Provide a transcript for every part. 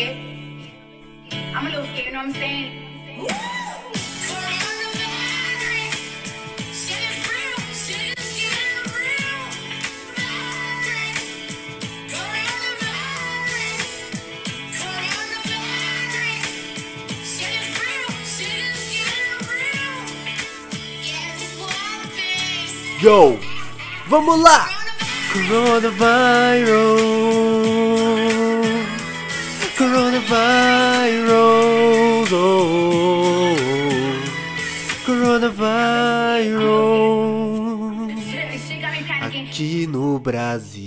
scared. I'm a little scared, you know what I'm saying? Yo! Vamos lá! Coronavirus! Coronavirus! Oh, coronavirus! Got me panicking. Aqui no Brasil.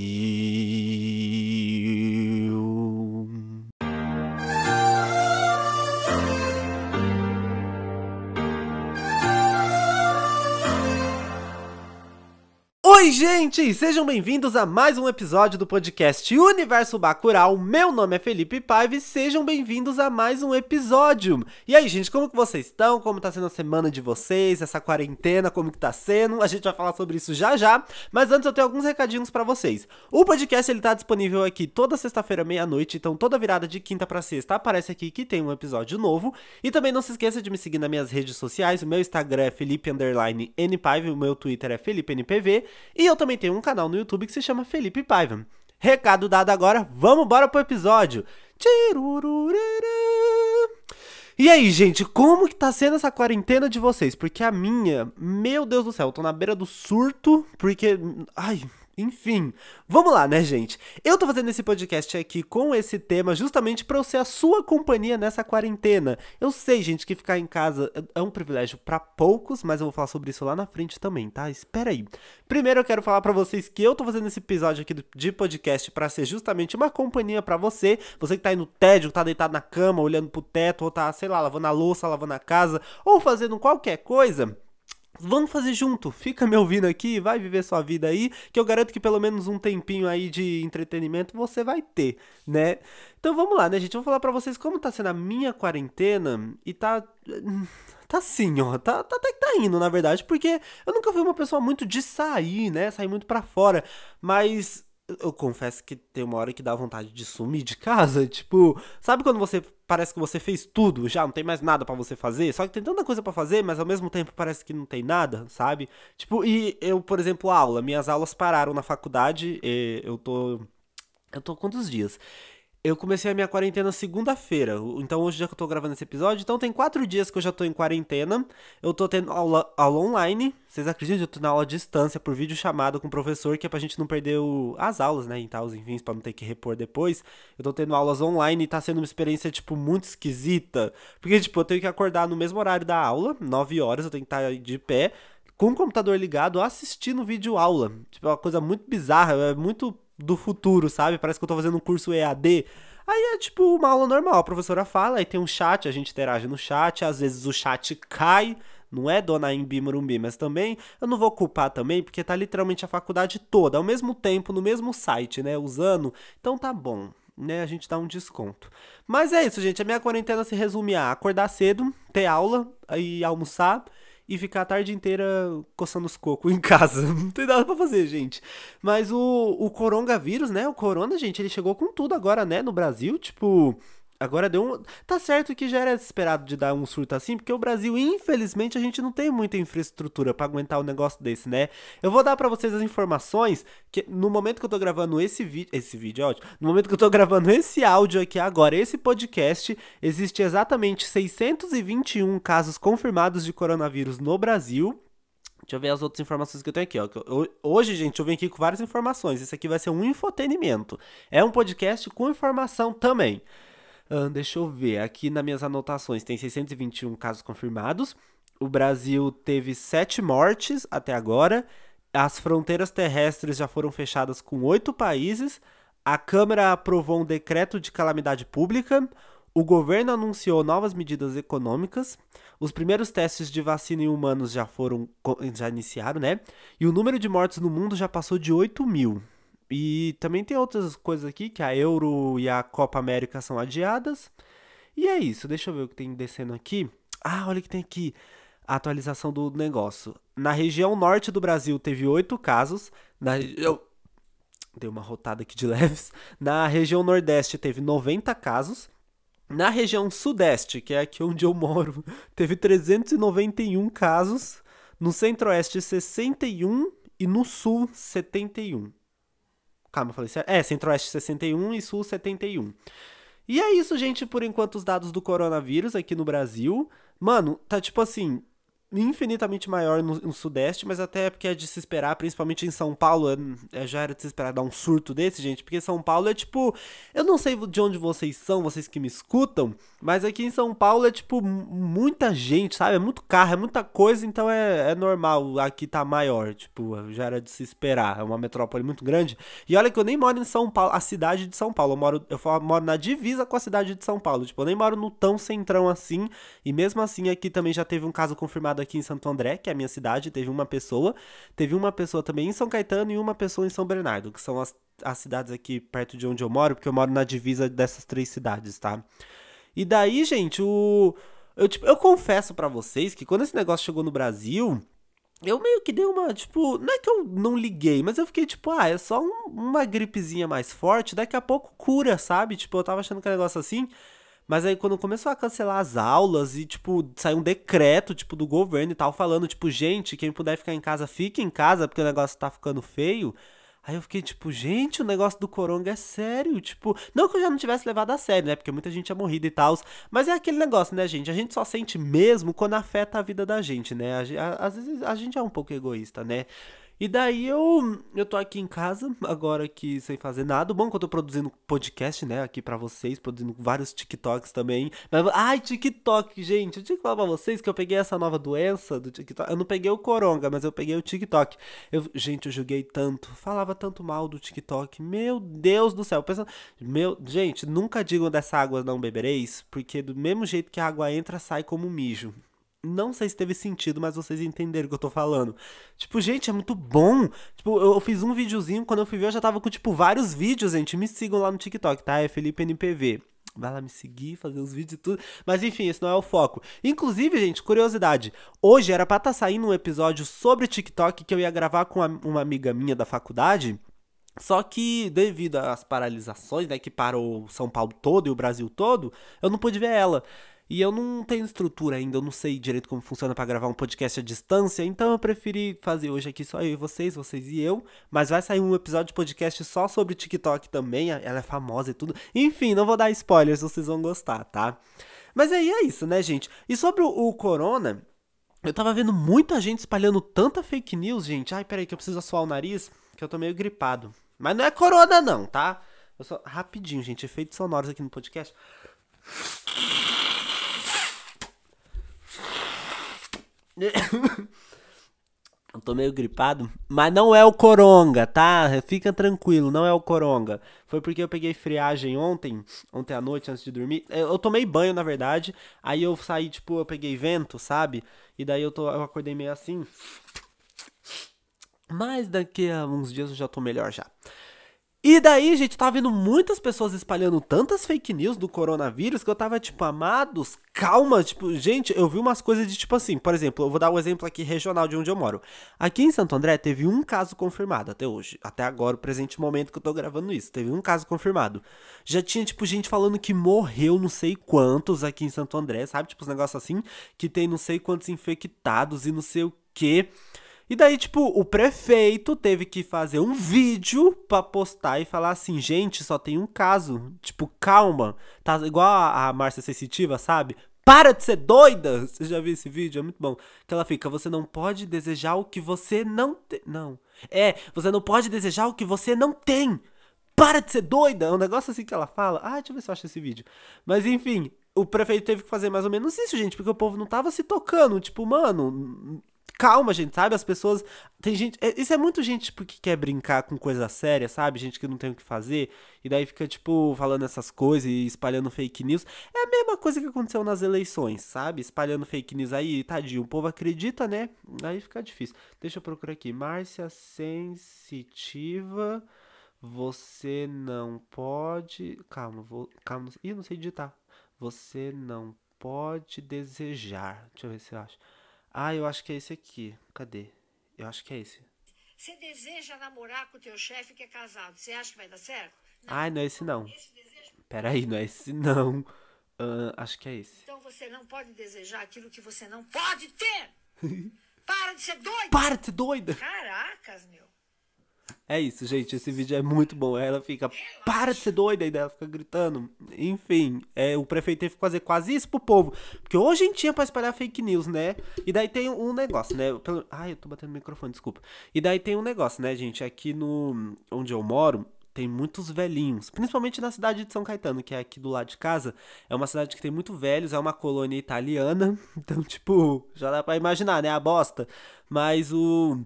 Oi, gente! Sejam bem-vindos a mais um episódio do podcast Universo Bacurau. Meu nome é Felipe Paiva e sejam bem-vindos a mais um episódio. E aí, gente, como que vocês estão? Como tá sendo a semana de vocês? Essa quarentena, como que tá sendo? A gente vai falar sobre isso já já, mas antes eu tenho alguns recadinhos pra vocês. O podcast ele tá disponível aqui toda sexta-feira meia-noite, então toda virada de quinta pra sexta aparece aqui que tem um episódio novo. E também não se esqueça de me seguir nas minhas redes sociais. O meu Instagram é Felipe underline Npaiva, o meu Twitter é Felipe NPV. E eu também tenho um canal no YouTube que se chama Felipe Paiva. Recado dado agora, vamos embora pro episódio. E aí, gente, como que tá sendo essa quarentena de vocês? Porque a minha, meu Deus do céu, eu tô na beira do surto, porque. Ai. Enfim, vamos lá, né, gente? Eu tô fazendo esse podcast aqui com esse tema justamente pra eu ser a sua companhia nessa quarentena. Eu sei, gente, que ficar em casa é um privilégio pra poucos, mas eu vou falar sobre isso lá na frente também, tá? Espera aí. Primeiro eu quero falar pra vocês que eu tô fazendo esse episódio aqui de podcast pra ser justamente uma companhia pra você, você que tá aí no tédio, tá deitado na cama, olhando pro teto, ou tá, sei lá, lavando a louça, lavando a casa, ou fazendo qualquer coisa. Vamos fazer junto, fica me ouvindo aqui, vai viver sua vida aí, que eu garanto que pelo menos um tempinho aí de entretenimento você vai ter, né? Então vamos lá, né, gente? Eu vou falar pra vocês como tá sendo a minha quarentena e tá. Tá assim, ó. Tá, tá, que tá indo, na verdade, porque eu nunca fui uma pessoa muito de sair, né? Sair muito pra fora. Mas eu confesso que tem uma hora que dá vontade de sumir de casa. Tipo, sabe quando você parece que você fez tudo já, não tem mais nada pra você fazer? Só que tem tanta coisa pra fazer, mas ao mesmo tempo parece que não tem nada, sabe? Tipo, e eu, por exemplo, aula. Minhas aulas pararam na faculdade. eu tô. Eu tô quantos dias? Eu comecei a minha quarentena segunda-feira. Então hoje já que eu tô gravando esse episódio, então tem quatro dias que eu já tô em quarentena. Eu tô tendo aula, aula online. Vocês acreditam? Eu tô na aula à distância por vídeo chamado com o professor, que é pra gente não perder o- as aulas, né? E tal, enfim, pra não ter que repor depois. Eu tô tendo aulas online e tá sendo uma experiência, tipo, muito esquisita. Porque, tipo, eu tenho que acordar no mesmo horário da aula, 9 horas, eu tenho que estar de pé, com o computador ligado, assistindo vídeo aula. Tipo, é uma coisa muito bizarra, é muito do futuro, sabe? Parece que eu tô fazendo um curso EAD. Aí é tipo uma aula normal, a professora fala, aí tem um chat, a gente interage no chat, às vezes o chat cai, não é Dona Imbi Morumbi, mas também eu não vou culpar também, porque tá literalmente a faculdade toda, ao mesmo tempo, no mesmo site, né, usando, então tá bom, né, a gente dá um desconto. Mas é isso, gente, a minha quarentena se resume a acordar cedo, ter aula, aí almoçar, e ficar a tarde inteira coçando os cocos em casa. Não tem nada pra fazer, gente. Mas o, o coronavírus, né? O corona, gente, ele chegou com tudo agora, né? No Brasil, tipo. Agora deu um. Tá certo que já era esperado de dar um surto assim, porque o Brasil, infelizmente, a gente não tem muita infraestrutura pra aguentar um negócio desse, né? Eu vou dar pra vocês as informações que no momento que eu tô gravando esse vídeo. Esse vídeo, é ótimo. No momento que eu tô gravando esse áudio aqui agora, esse podcast, existe exatamente 621 casos confirmados de coronavírus no Brasil. Deixa eu ver as outras informações que eu tenho aqui, ó. Hoje, gente, eu venho aqui com várias informações. Isso aqui vai ser um infotenimento. É um podcast com informação também. Deixa eu ver. Aqui nas minhas anotações tem 621 casos confirmados. O Brasil teve 7 mortes até agora. As fronteiras terrestres já foram fechadas com oito países. A Câmara aprovou um decreto de calamidade pública. O governo anunciou novas medidas econômicas. Os primeiros testes de vacina em humanos já foram já iniciaram, né? E o número de mortes no mundo já passou de 8 mil. E também tem outras coisas aqui, que a Euro e a Copa América são adiadas. E é isso, deixa eu ver o que tem descendo aqui. Ah, olha o que tem aqui. A atualização do negócio. Na região norte do Brasil teve 8 casos. Na região. Deu uma rotada aqui de leves. Na região nordeste teve 90 casos. Na região sudeste, que é aqui onde eu moro, teve 391 casos, no centro-oeste 61 e no sul 71. Calma, eu falei certo? É, centro-oeste 61 e sul 71. E é isso, gente, por enquanto os dados do coronavírus aqui no Brasil. Mano, tá tipo assim, infinitamente maior no, no, Sudeste, mas até porque é de se esperar, principalmente em São Paulo, é, é, já era de se esperar dar um surto desse, gente, porque São Paulo é tipo, eu não sei de onde vocês são, vocês que me escutam, mas aqui em São Paulo é tipo muita gente, sabe? É muito carro, é muita coisa, então é, é normal aqui tá maior, tipo, já era de se esperar, é uma metrópole muito grande. E olha que eu nem moro em São Paulo, a cidade de São Paulo, eu moro, eu moro na divisa com a cidade de São Paulo, tipo, eu nem moro no tão centrão assim, e mesmo assim aqui também já teve um caso confirmado aqui em Santo André, que é a minha cidade, teve uma pessoa. Teve uma pessoa também em São Caetano e uma pessoa em São Bernardo, que são as, as cidades aqui perto de onde eu moro, porque eu moro na divisa dessas três cidades, tá? E daí, gente, o. Eu, tipo, eu confesso para vocês que quando esse negócio chegou no Brasil, eu meio que dei uma, tipo, não é que eu não liguei, mas eu fiquei tipo, ah, é só um, uma gripezinha mais forte, daqui a pouco cura, sabe? Tipo, eu tava achando que era um negócio assim. Mas aí quando começou a cancelar as aulas e, tipo, saiu um decreto, tipo, do governo e tal, falando, tipo, gente, quem puder ficar em casa, fique em casa, porque o negócio tá ficando feio. Aí eu fiquei tipo, gente, o negócio do coronga é sério. Tipo, não que eu já não tivesse levado a sério, né? Porque muita gente tinha morrido e tal. Mas é aquele negócio, né, gente? A gente só sente mesmo quando afeta a vida da gente, né? Às vezes a gente é um pouco egoísta, né? E daí eu, eu tô aqui em casa, agora aqui sem fazer nada. Bom que eu tô produzindo podcast, né, aqui para vocês, produzindo vários TikToks também. Mas, ai, TikTok, gente, eu tinha que falar pra vocês que eu peguei essa nova doença do TikTok. Eu não peguei o coronga, mas eu peguei o TikTok. Eu, gente, eu joguei tanto, falava tanto mal do TikTok. Meu Deus do céu. Pensando, meu, gente, nunca digam dessa água não bebereis, porque do mesmo jeito que a água entra, sai como mijo. Não sei se teve sentido, mas vocês entenderam o que eu tô falando. Tipo, gente, é muito bom. Tipo, eu, fiz um videozinho, quando eu fui ver, eu já tava com, tipo, vários vídeos, gente. Me sigam lá no TikTok, tá? É Felipe NPV. Vai lá me seguir, fazer os vídeos e tudo. Mas enfim, esse não é o foco. Inclusive, gente, curiosidade. Hoje era pra estar tá saindo um episódio sobre TikTok que eu ia gravar com uma amiga minha da faculdade. Só que devido às paralisações, né, que parou São Paulo todo e o Brasil todo, eu não pude ver ela. E eu não tenho estrutura ainda, eu não sei direito como funciona para gravar um podcast à distância, então eu preferi fazer hoje aqui só eu e vocês, vocês e eu. Mas vai sair um episódio de podcast só sobre TikTok também, ela é famosa e tudo. Enfim, não vou dar spoilers, vocês vão gostar, tá? Mas aí é isso, né, gente? E sobre o, Corona, eu tava vendo muita gente espalhando tanta fake news, gente. Ai, peraí que eu preciso assoar o nariz, que eu tô meio gripado. Mas não é Corona não, tá? Eu só... Rapidinho, gente, efeitos sonoros aqui no podcast. Eu tô meio gripado, mas não é o coronga, tá? Fica tranquilo, não é o coronga. Foi porque eu peguei friagem ontem, ontem à noite antes de dormir. Eu tomei banho, na verdade. Aí eu saí, tipo, eu peguei vento, sabe? E daí eu, tô, eu acordei meio assim. Mas daqui a uns dias eu já tô melhor já. E daí, gente, tava vendo muitas pessoas espalhando tantas fake news do coronavírus que eu tava tipo, amados, calma, tipo, gente, eu vi umas coisas de tipo assim, por exemplo, eu vou dar um exemplo aqui regional de onde eu moro. Aqui em Santo André teve um caso confirmado até hoje, até agora, o presente momento que eu tô gravando isso, teve um caso confirmado. Já tinha tipo gente falando que morreu não sei quantos aqui em Santo André, sabe? Tipo, os negócios assim, que tem não sei quantos infectados e não sei o que. E daí, tipo, o prefeito teve que fazer um vídeo pra postar e falar assim, gente, só tem um caso. Tipo, calma. Tá igual a, a Márcia Sensitiva, sabe? Para de ser doida! Você já viu esse vídeo? É muito bom. Que ela fica, você não pode desejar o que você não tem. Não. É, você não pode desejar o que você não tem. Para de ser doida! É um negócio assim que ela fala. Ah, deixa eu ver se eu acho esse vídeo. Mas enfim, o prefeito teve que fazer mais ou menos isso, gente, porque o povo não tava se tocando. Tipo, mano, calma, gente, sabe? As pessoas. Tem gente. É, isso é muito gente tipo, que quer brincar com coisa séria, sabe? Gente que não tem o que fazer. E daí fica, tipo, falando essas coisas e espalhando fake news. É a mesma coisa que aconteceu nas eleições, sabe? Espalhando fake news aí, tadinho. O povo acredita, né? Aí fica difícil. Deixa eu procurar aqui. Márcia Sensitiva. Você não pode. Calma, vou. Calma. Ih, não sei digitar. Você não pode desejar. Deixa eu ver se eu acho. Ah, eu acho que é esse aqui. Cadê? Eu acho que é esse. Você deseja namorar com o teu chefe que é casado. Você acha que vai dar certo? Não. Ai, não é esse não. Esse Peraí, não é esse não. Ah, acho que é esse. Então você não pode desejar aquilo que você não pode ter. Para de ser doido. Para de ser doida! Caracas, meu. É isso, gente. Esse vídeo é muito bom. Ela fica, para de ser doida, e daí ela fica gritando. Enfim, é, o prefeito teve que fazer quase isso pro povo. Porque hoje em dia pra espalhar fake news, né? E daí tem um negócio, né? Pelo... Ai, eu tô batendo no microfone, desculpa. E daí tem um negócio, né, gente? Aqui no. Onde eu moro, tem muitos velhinhos, principalmente na cidade de São Caetano, que é aqui do lado de casa. É uma cidade que tem muito velhos, é uma colônia italiana. Então, tipo, já dá pra imaginar, né? A bosta. Mas o.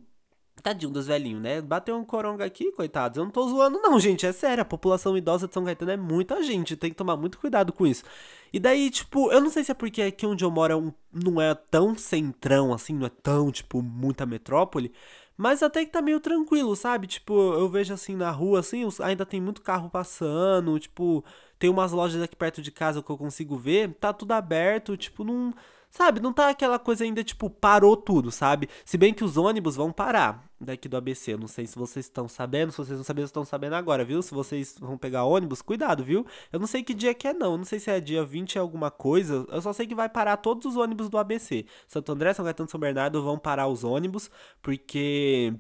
Tadinho dos velhinhos, né? Bateu um coronga aqui, coitados. Eu não tô zoando, não, gente. É sério. A população idosa de São Caetano é muita gente. Tem que tomar muito cuidado com isso. E daí, tipo, eu não sei se é porque aqui onde eu moro é um, não é tão centrão assim, não é tão, tipo, muita metrópole. Mas até que tá meio tranquilo, sabe? Tipo, eu vejo assim na rua, assim, ainda tem muito carro passando, tipo, tem umas lojas aqui perto de casa que eu consigo ver, tá tudo aberto, tipo, não. Sabe, não tá aquela coisa ainda, tipo, parou tudo, sabe? Se bem que os ônibus vão parar daqui do ABC. Não sei se vocês estão sabendo, se vocês não sabem, estão sabendo agora, viu? Se vocês vão pegar ônibus, cuidado, viu? Eu não sei que dia que é, não. Eu não sei se é dia 20 alguma coisa. Eu só sei que vai parar todos os ônibus do ABC. Santo André, São Caetano São Bernardo vão parar os ônibus, porque.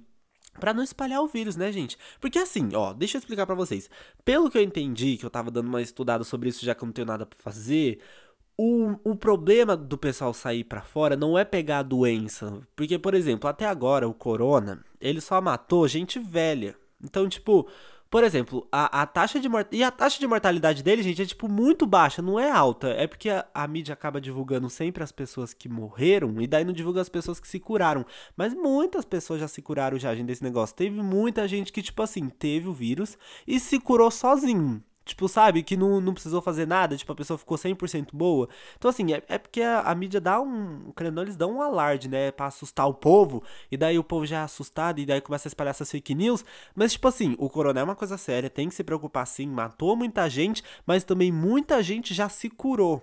Pra não espalhar o vírus, né, gente? Porque assim, ó, deixa eu explicar para vocês. Pelo que eu entendi, que eu tava dando uma estudada sobre isso já que eu não tenho nada pra fazer, o, o problema do pessoal sair para fora não é pegar a doença. Porque, por exemplo, até agora o corona, ele só matou gente velha. Então, tipo, por exemplo, a, a taxa de. E a taxa de mortalidade dele, gente, é tipo muito baixa, não é alta. É porque a, a, mídia acaba divulgando sempre as pessoas que morreram e daí não divulga as pessoas que se curaram. Mas muitas pessoas já se curaram já, gente, desse negócio. Teve muita gente que, tipo assim, teve o vírus e se curou sozinho. Tipo, sabe? Que não, não precisou fazer nada, tipo, a pessoa ficou 100% boa. Então, assim, é, é porque a, a, mídia dá um. Querendo, eles dão um alarde, né? Pra assustar o povo. E daí o povo já é assustado. E daí começa a espalhar essas fake news. Mas, tipo assim, o coronel é uma coisa séria. Tem que se preocupar sim. Matou muita gente. Mas também muita gente já se curou.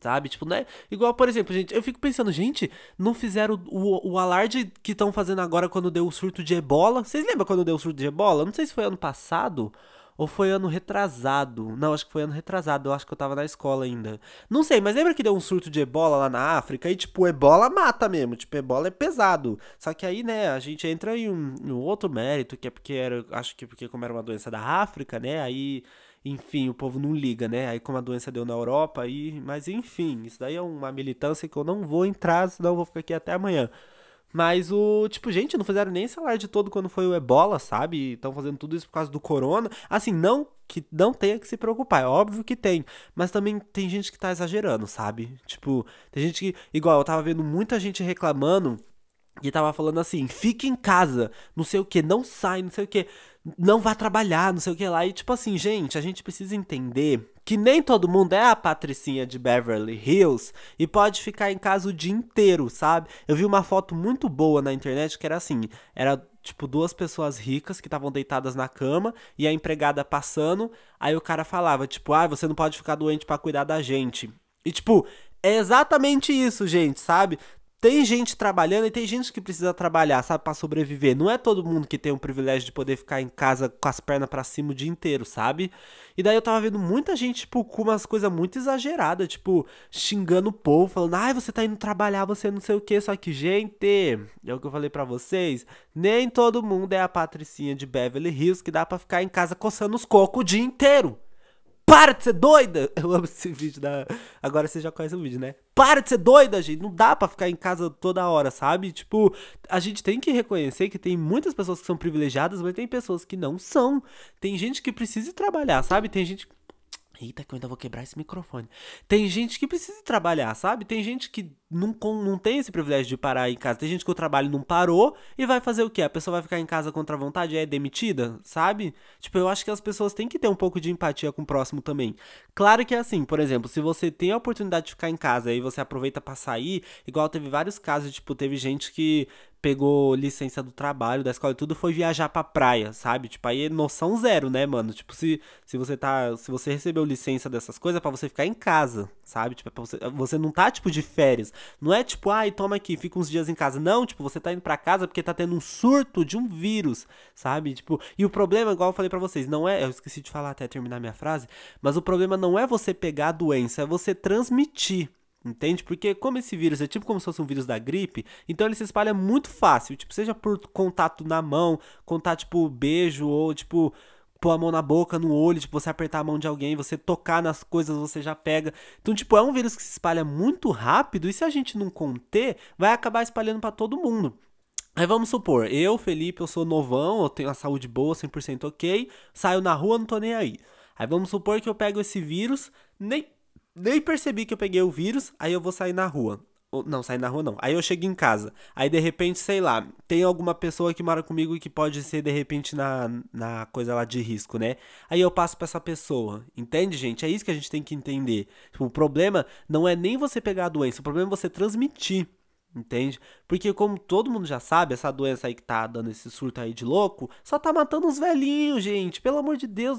Sabe? Tipo, né? Igual, por exemplo, gente, eu fico pensando, gente, não fizeram o, o, o alarde que estão fazendo agora quando deu o surto de ebola? Vocês lembram quando deu o surto de ebola? Não sei se foi ano passado ou foi ano retrasado? Não, acho que foi ano retrasado. Eu acho que eu tava na escola ainda. Não sei, mas lembra que deu um surto de ebola lá na África? E, tipo, ebola mata mesmo. Tipo, ebola é pesado. Só que aí, né, a gente entra em um, em um outro mérito, que é porque era. Acho que porque, como era uma doença da África, né? Aí enfim, o povo não liga, né? Aí como a doença deu na Europa, aí, mas enfim, isso daí é uma militância que eu não vou entrar, senão eu vou ficar aqui até amanhã. Mas o, tipo, gente, não fizeram nem esse alarde todo quando foi o ebola, sabe? Estão fazendo tudo isso por causa do corona. Assim, não que não tenha que se preocupar, é óbvio que tem. Mas também tem gente que tá exagerando, sabe? Tipo, tem gente que. Igual, eu tava vendo muita gente reclamando e tava falando assim, fique em casa, não sei o que, não sai, não sei o que não vá trabalhar, não sei o que lá. E tipo assim, gente, a gente precisa entender que nem todo mundo é a patricinha de Beverly Hills e pode ficar em casa o dia inteiro, sabe? Eu vi uma foto muito boa na internet que era assim, era tipo duas pessoas ricas que estavam deitadas na cama e a empregada passando, aí o cara falava tipo, ah, você não pode ficar doente para cuidar da gente. E tipo, é exatamente isso, gente, sabe? Tem gente trabalhando e tem gente que precisa trabalhar, sabe, para sobreviver. Não é todo mundo que tem o privilégio de poder ficar em casa com as pernas para cima o dia inteiro, sabe? E daí eu tava vendo muita gente, tipo, com umas coisas muito exageradas, tipo, xingando o povo, falando, ai, você tá indo trabalhar, você não sei o que. Só que, gente, é o que eu falei para vocês, nem todo mundo é a patricinha de Beverly Hills que dá para ficar em casa coçando os cocos o dia inteiro. Para de ser doida! Eu amo esse vídeo da. Agora você já conhece o vídeo, né? Para de ser doida, gente! Não dá para ficar em casa toda hora, sabe? Tipo, a gente tem que reconhecer que tem muitas pessoas que são privilegiadas, mas tem pessoas que não são. Tem gente que precisa trabalhar, sabe? Tem gente. Eita, que eu ainda vou quebrar esse microfone. Tem gente que precisa trabalhar, sabe? Tem gente que não, não tem esse privilégio de parar em casa. Tem gente que o trabalho não parou e vai fazer o quê? A pessoa vai ficar em casa contra a vontade e é demitida, sabe? Tipo, eu acho que as pessoas têm que ter um pouco de empatia com o próximo também. Claro que é assim, por exemplo, se você tem a oportunidade de ficar em casa e você aproveita para sair, igual teve vários casos, tipo, teve gente que pegou licença do trabalho, da escola e tudo, foi viajar pra praia, sabe? Tipo, aí é noção zero, né, mano? Tipo, se, se você tá. Se você recebeu licença dessas coisas, é pra você ficar em casa, sabe? Tipo, é pra você, você não tá, tipo, de férias. Não é tipo, ai, toma aqui, fica uns dias em casa. Não, tipo, você tá indo pra casa porque tá tendo um surto de um vírus, sabe? Tipo, e o problema, igual eu falei para vocês, não é, eu esqueci de falar até terminar minha frase, mas o problema não é você pegar a doença, é você transmitir. Entende? Porque como esse vírus é tipo como se fosse um vírus da gripe, então ele se espalha muito fácil, tipo, seja por contato na mão, contato tipo beijo ou tipo pôr a mão na boca, no olho, tipo, você apertar a mão de alguém, você tocar nas coisas, você já pega. Então, tipo, é um vírus que se espalha muito rápido e se a gente não conter, vai acabar espalhando para todo mundo. Aí vamos supor, eu, Felipe, eu sou novão, eu tenho a saúde boa, 100% ok, saio na rua, não tô nem aí. Aí vamos supor que eu pego esse vírus, nem, nem percebi que eu peguei o vírus, aí eu vou sair na rua. Não, sair na rua não. Aí eu chego em casa. Aí de repente, sei lá, tem alguma pessoa que mora comigo que pode ser de repente na, na coisa lá de risco, né? Aí eu passo pra essa pessoa. Entende, gente? É isso que a gente tem que entender. Tipo, o problema não é nem você pegar a doença, o problema é você transmitir. Entende? Porque como todo mundo já sabe, essa doença aí que tá dando esse surto aí de louco, só tá matando os velhinhos, gente. Pelo amor de Deus,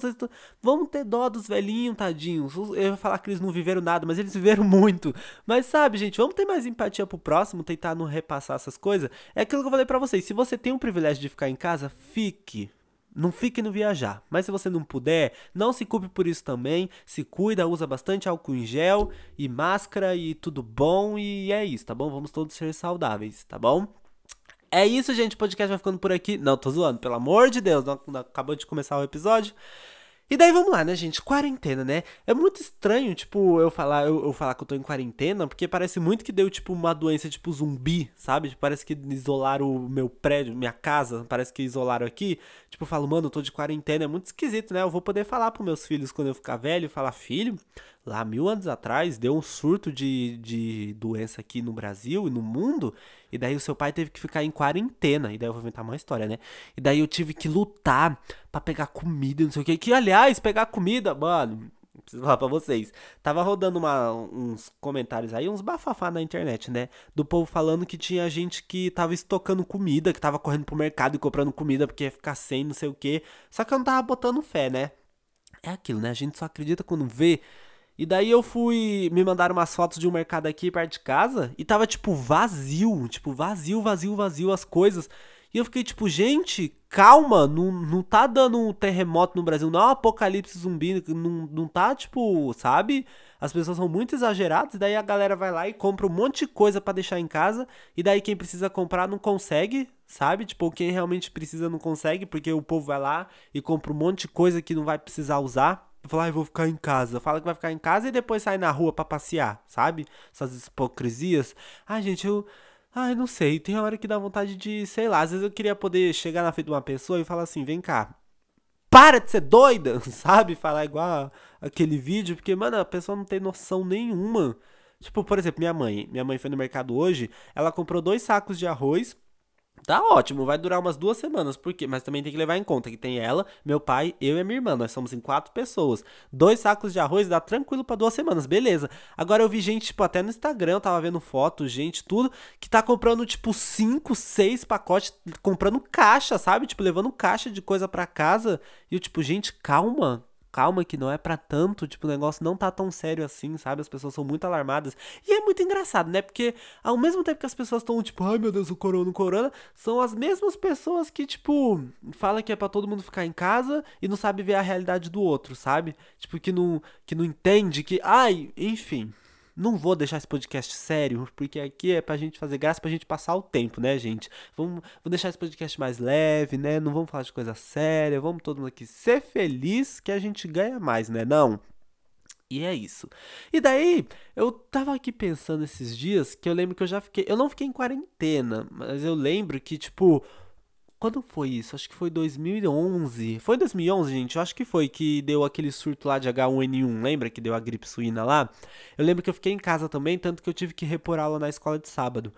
vamos ter dó dos velhinhos, tadinhos. Eu ia falar que eles não viveram nada, mas eles viveram muito. Mas sabe, gente, vamos ter mais empatia pro próximo, tentar não repassar essas coisas. É aquilo que eu falei para vocês, se você tem o privilégio de ficar em casa, fique. Não fique no viajar. Mas se você não puder, não se culpe por isso também. Se cuida, usa bastante álcool em gel e máscara e tudo bom. E é isso, tá bom? Vamos todos ser saudáveis, tá bom? É isso, gente. O podcast vai ficando por aqui. Não, tô zoando, pelo amor de Deus. Não, não, acabou de começar o episódio. E daí vamos lá, né, gente? Quarentena, né? É muito estranho, tipo, eu falar, eu, eu, falar que eu tô em quarentena, porque parece muito que deu, tipo, uma doença tipo zumbi, sabe? Tipo, parece que isolaram o meu prédio, minha casa, parece que isolaram aqui. Tipo, eu falo, mano, eu tô de quarentena, é muito esquisito, né? Eu vou poder falar pros meus filhos quando eu ficar velho, falar, filho, lá mil anos atrás deu um surto de, de doença aqui no Brasil e no mundo, e daí o seu pai teve que ficar em quarentena. E daí eu vou inventar uma história, né? E daí eu tive que lutar para pegar comida, não sei o que. Que, aliás, pegar comida, mano. Preciso falar pra vocês. Tava rodando uma, uns comentários aí, uns bafafá na internet, né? Do povo falando que tinha gente que tava estocando comida, que tava correndo pro mercado e comprando comida porque ia ficar sem, não sei o que. Só que eu não tava botando fé, né? É aquilo, né? A gente só acredita quando vê. E daí eu fui. Me mandaram umas fotos de um mercado aqui perto de casa e tava, tipo, vazio. Tipo, vazio, vazio, vazio as coisas. E eu fiquei tipo, gente, calma, não, não tá dando um terremoto no Brasil, não é um apocalipse zumbi, não, não tá, tipo, sabe? As pessoas são muito exageradas, e daí a galera vai lá e compra um monte de coisa para deixar em casa, e daí quem precisa comprar não consegue, sabe? Tipo, quem realmente precisa não consegue, porque o povo vai lá e compra um monte de coisa que não vai precisar usar. Falar, ah, vou ficar em casa. Fala que vai ficar em casa e depois sai na rua para passear, sabe? Essas hipocrisias. Ai, gente, eu. Ai, não sei. Tem hora que dá vontade de, sei lá. Às vezes eu queria poder chegar na frente de uma pessoa e falar assim: vem cá. Para de ser doida, sabe? Falar igual aquele vídeo, porque, mano, a pessoa não tem noção nenhuma. Tipo, por exemplo, minha mãe. Minha mãe foi no mercado hoje, ela comprou dois sacos de arroz Tá ótimo, vai durar umas duas semanas, porque mas também tem que levar em conta que tem ela, meu pai, eu e minha irmã, nós somos em quatro pessoas. Dois sacos de arroz dá tranquilo para duas semanas, beleza. Agora eu vi gente, tipo, até no Instagram, eu tava vendo fotos, gente, tudo, que tá comprando, tipo, cinco, seis pacotes, comprando caixa, sabe? Tipo, levando caixa de coisa para casa. E eu, tipo, gente, calma, calma que não é para tanto, tipo, o negócio não tá tão sério assim, sabe? As pessoas são muito alarmadas. E é muito engraçado, né? Porque ao mesmo tempo que as pessoas estão tipo, ai meu Deus, o corona, o corona, são as mesmas pessoas que, tipo, fala que é para todo mundo ficar em casa e não sabe ver a realidade do outro, sabe? Tipo, que não que não entende que, ai, enfim, não vou deixar esse podcast sério, porque aqui é pra gente fazer graça, pra gente passar o tempo, né, gente? Vamos, vamos deixar esse podcast mais leve, né? Não vamos falar de coisa séria, vamos todo mundo aqui ser feliz que a gente ganha mais, né? Não. E é isso. E daí, eu tava aqui pensando esses dias que eu lembro que eu já fiquei. Eu não fiquei em quarentena, mas eu lembro que, tipo, quando foi isso? Acho que foi 2011. Foi 2011, gente? Eu acho que foi que deu aquele surto lá de H1N1. Lembra que deu a gripe suína lá? Eu lembro que eu fiquei em casa também, tanto que eu tive que repor aula na escola de sábado.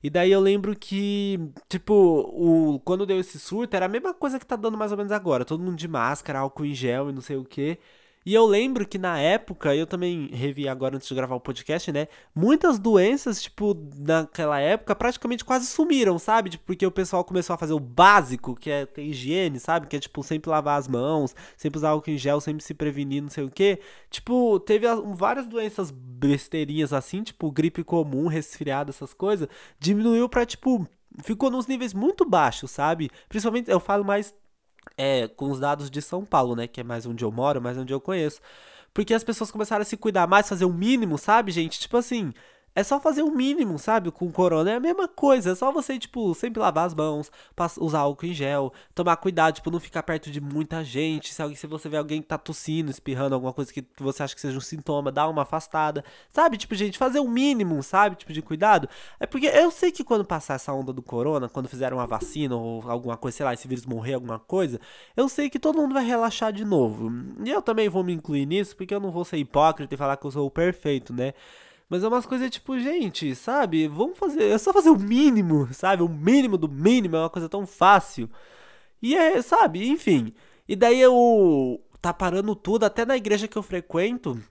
E daí eu lembro que, tipo, o, quando deu esse surto, era a mesma coisa que tá dando mais ou menos agora. Todo mundo de máscara, álcool em gel e não sei o que. E eu lembro que na época, eu também revi agora antes de gravar o podcast, né? Muitas doenças, tipo, naquela época, praticamente quase sumiram, sabe? Tipo, porque o pessoal começou a fazer o básico, que é ter higiene, sabe? Que é, tipo, sempre lavar as mãos, sempre usar álcool em gel, sempre se prevenir, não sei o quê. Tipo, teve várias doenças besteirinhas assim, tipo, gripe comum, resfriado, essas coisas. Diminuiu pra, tipo, ficou nos níveis muito baixos, sabe? Principalmente, eu falo mais é, com os dados de São Paulo, né? Que é mais onde eu moro, mais onde eu conheço. Porque as pessoas começaram a se cuidar mais, fazer o mínimo, sabe, gente? Tipo assim, é só fazer o mínimo, sabe? Com o corona é a mesma coisa. É só você, tipo, sempre lavar as mãos, usar álcool em gel, tomar cuidado, tipo, não ficar perto de muita gente. Se, alguém, se você vê alguém que tá tossindo, espirrando, alguma coisa que você acha que seja um sintoma, dá uma afastada. Sabe? Tipo, gente, fazer o mínimo, sabe? Tipo, de cuidado. É porque eu sei que quando passar essa onda do corona, quando fizeram uma vacina ou alguma coisa, sei lá, esse vírus morrer, alguma coisa, eu sei que todo mundo vai relaxar de novo. E eu também vou me incluir nisso, porque eu não vou ser hipócrita e falar que eu sou o perfeito, né? Mas é umas coisas tipo, gente, sabe? Vamos fazer. É só fazer o mínimo, sabe? O mínimo do mínimo é uma coisa tão fácil. E é, sabe? Enfim. E daí eu. Tá parando tudo, até na igreja que eu frequento.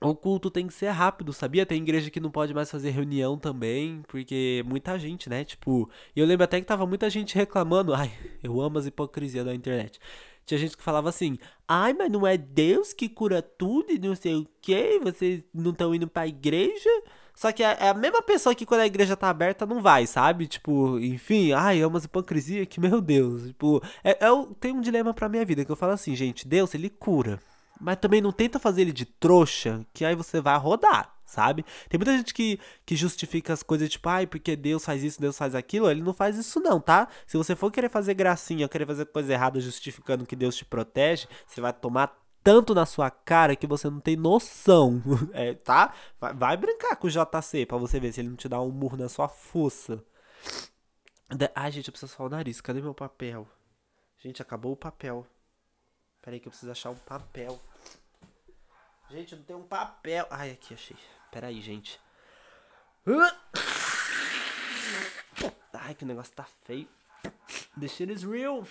O culto tem que ser rápido, sabia? Tem igreja que não pode mais fazer reunião também, porque muita gente, né? Tipo, eu lembro até que tava muita gente reclamando. Ai, eu amo as hipocrisias da internet. Tinha gente que falava assim: ai, mas não é Deus que cura tudo e não sei o que, vocês não estão indo pra igreja? Só que é, é a mesma pessoa que quando a igreja tá aberta não vai, sabe? Tipo, enfim, ai, é uma hipocrisia que, meu Deus. Tipo, é, eu tenho um dilema pra minha vida que eu falo assim, gente, Deus, ele cura. Mas também não tenta fazer ele de trouxa, que aí você vai rodar sabe? Tem muita gente que, que justifica as coisas tipo, ai, porque Deus faz isso, Deus faz aquilo. Ele não faz isso, não, tá? Se você for querer fazer gracinha, querer fazer coisa errada justificando que Deus te protege, você vai tomar tanto na sua cara que você não tem noção, é, tá? Vai, vai, brincar com o JC pra você ver se ele não te dá um murro na sua fuça. Ai, gente, eu preciso falar o nariz. Cadê meu papel? Gente, acabou o papel. Pera aí que eu preciso achar um papel. Gente, não tem um papel. Ai, aqui, achei. Pera aí, gente. Ai, que o negócio tá feio. The shit is real.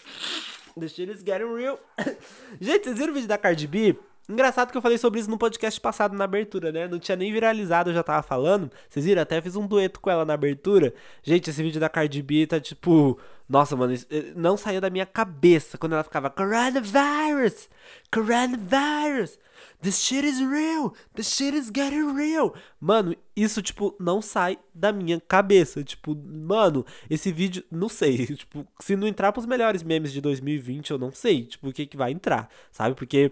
The shit is getting real. gente, vocês viram o vídeo da Cardi B? Engraçado que eu falei sobre isso no podcast passado na abertura, né? Não tinha nem viralizado, eu já tava falando. Vocês viram? Até fiz um dueto com ela na abertura. Gente, esse vídeo da Cardi B tá tipo. Nossa, mano, eh, não saiu da minha cabeça quando ela ficava Coronavirus! Coronavirus! This shit is real! This shit is getting real! Mano, isso, tipo, não sai da minha cabeça. Tipo, mano, esse vídeo, não sei. Tipo, se não entrar pros melhores memes de 2020, eu não sei, tipo, o que que vai entrar, sabe? Porque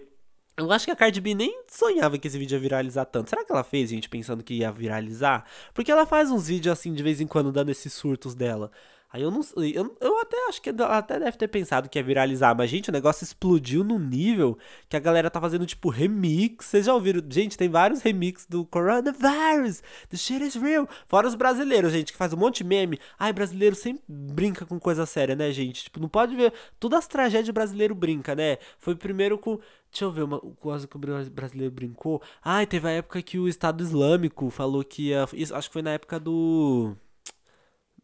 eu acho que a Cardi B nem sonhava que esse vídeo ia viralizar tanto. Será que ela fez, gente, pensando que ia viralizar? Porque ela faz uns vídeos assim de vez em quando dando esses surtos dela. Aí eu não eu, eu até acho que até deve ter pensado que ia viralizar, mas gente, o negócio explodiu no nível que a galera tá fazendo tipo remix. Vocês já ouviram? Gente, tem vários remixes do Coronavirus. The shit is real. Fora os brasileiros, gente, que faz um monte de meme. Ai, brasileiro sempre brinca com coisa séria, né, gente? Tipo, não pode ver. Todas as tragédias brasileiro brinca, né? Foi primeiro com Deixa eu ver uma coisa que o brasileiro brincou. Ai, teve a época que o Estado Islâmico falou que ia. Acho que foi na época do.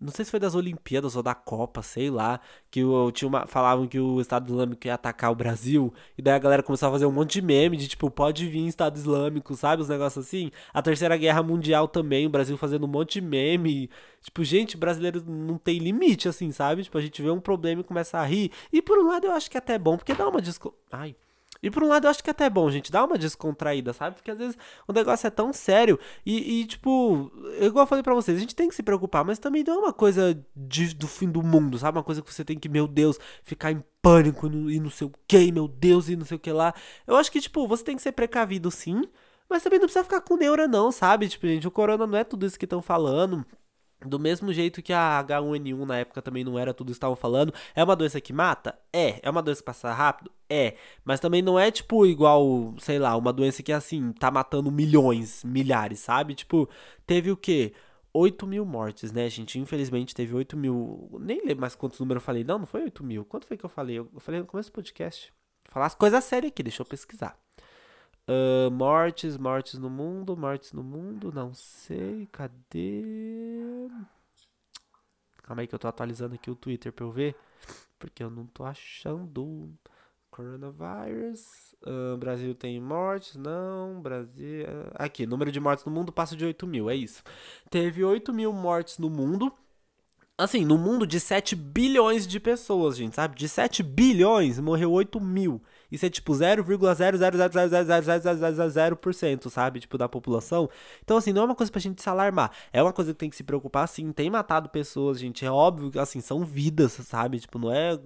Não sei se foi das Olimpíadas ou da Copa, sei lá. Que o, tinha uma, falavam que o Estado Islâmico ia atacar o Brasil. E daí a galera começou a fazer um monte de meme de tipo, pode vir Estado Islâmico, sabe? Os negócios assim. A Terceira Guerra Mundial também, o Brasil fazendo um monte de meme. Tipo, gente, brasileiro não tem limite, assim, sabe? Tipo, a gente vê um problema e começa a rir. E por um lado eu acho que é até bom, porque dá uma disco. Ai. E por um lado eu acho que é até bom, gente, dar uma descontraída, sabe? Porque às vezes o negócio é tão sério e, e tipo, igual eu falei pra vocês, a gente tem que se preocupar, mas também não é uma coisa de, do fim do mundo, sabe? Uma coisa que você tem que, meu Deus, ficar em pânico e não sei o que, meu Deus, e não sei o que lá. Eu acho que, tipo, você tem que ser precavido sim, mas também não precisa ficar com neura não, sabe? Tipo, gente, o corona não é tudo isso que estão falando. Do mesmo jeito que a H1N1 na época também não era tudo estavam falando. É uma doença que mata? É. É uma doença que passa rápido? É. Mas também não é, tipo, igual, sei lá, uma doença que, assim, tá matando milhões, milhares, sabe? Tipo, teve o quê? 8 mil mortes, né, gente? Infelizmente teve 8 mil. Nem lembro mais quantos números eu falei. Não, não foi 8 mil. Quanto foi que eu falei? Eu falei no começo do podcast. Vou falar as coisas sérias aqui, deixa eu pesquisar. Uh, mortes, mortes no mundo, mortes no mundo, não sei, cadê? Calma aí que eu tô atualizando aqui o Twitter pra eu ver, porque eu não tô achando. Coronavirus. Uh, Brasil tem mortes? Não. Brasil. Aqui, número de mortes no mundo passa de 8 mil, é isso. Teve 8 mil mortes no mundo. Assim, no mundo de 7 bilhões de pessoas, gente, sabe? De 7 bilhões, morreu 8 mil. Isso é tipo 0,0000000%, sabe? Tipo, da população. Então, assim, não é uma coisa pra gente se alarmar. É uma coisa que tem que se preocupar, sim. Tem matado pessoas, gente. É óbvio que, assim, são vidas, sabe? Tipo, não é.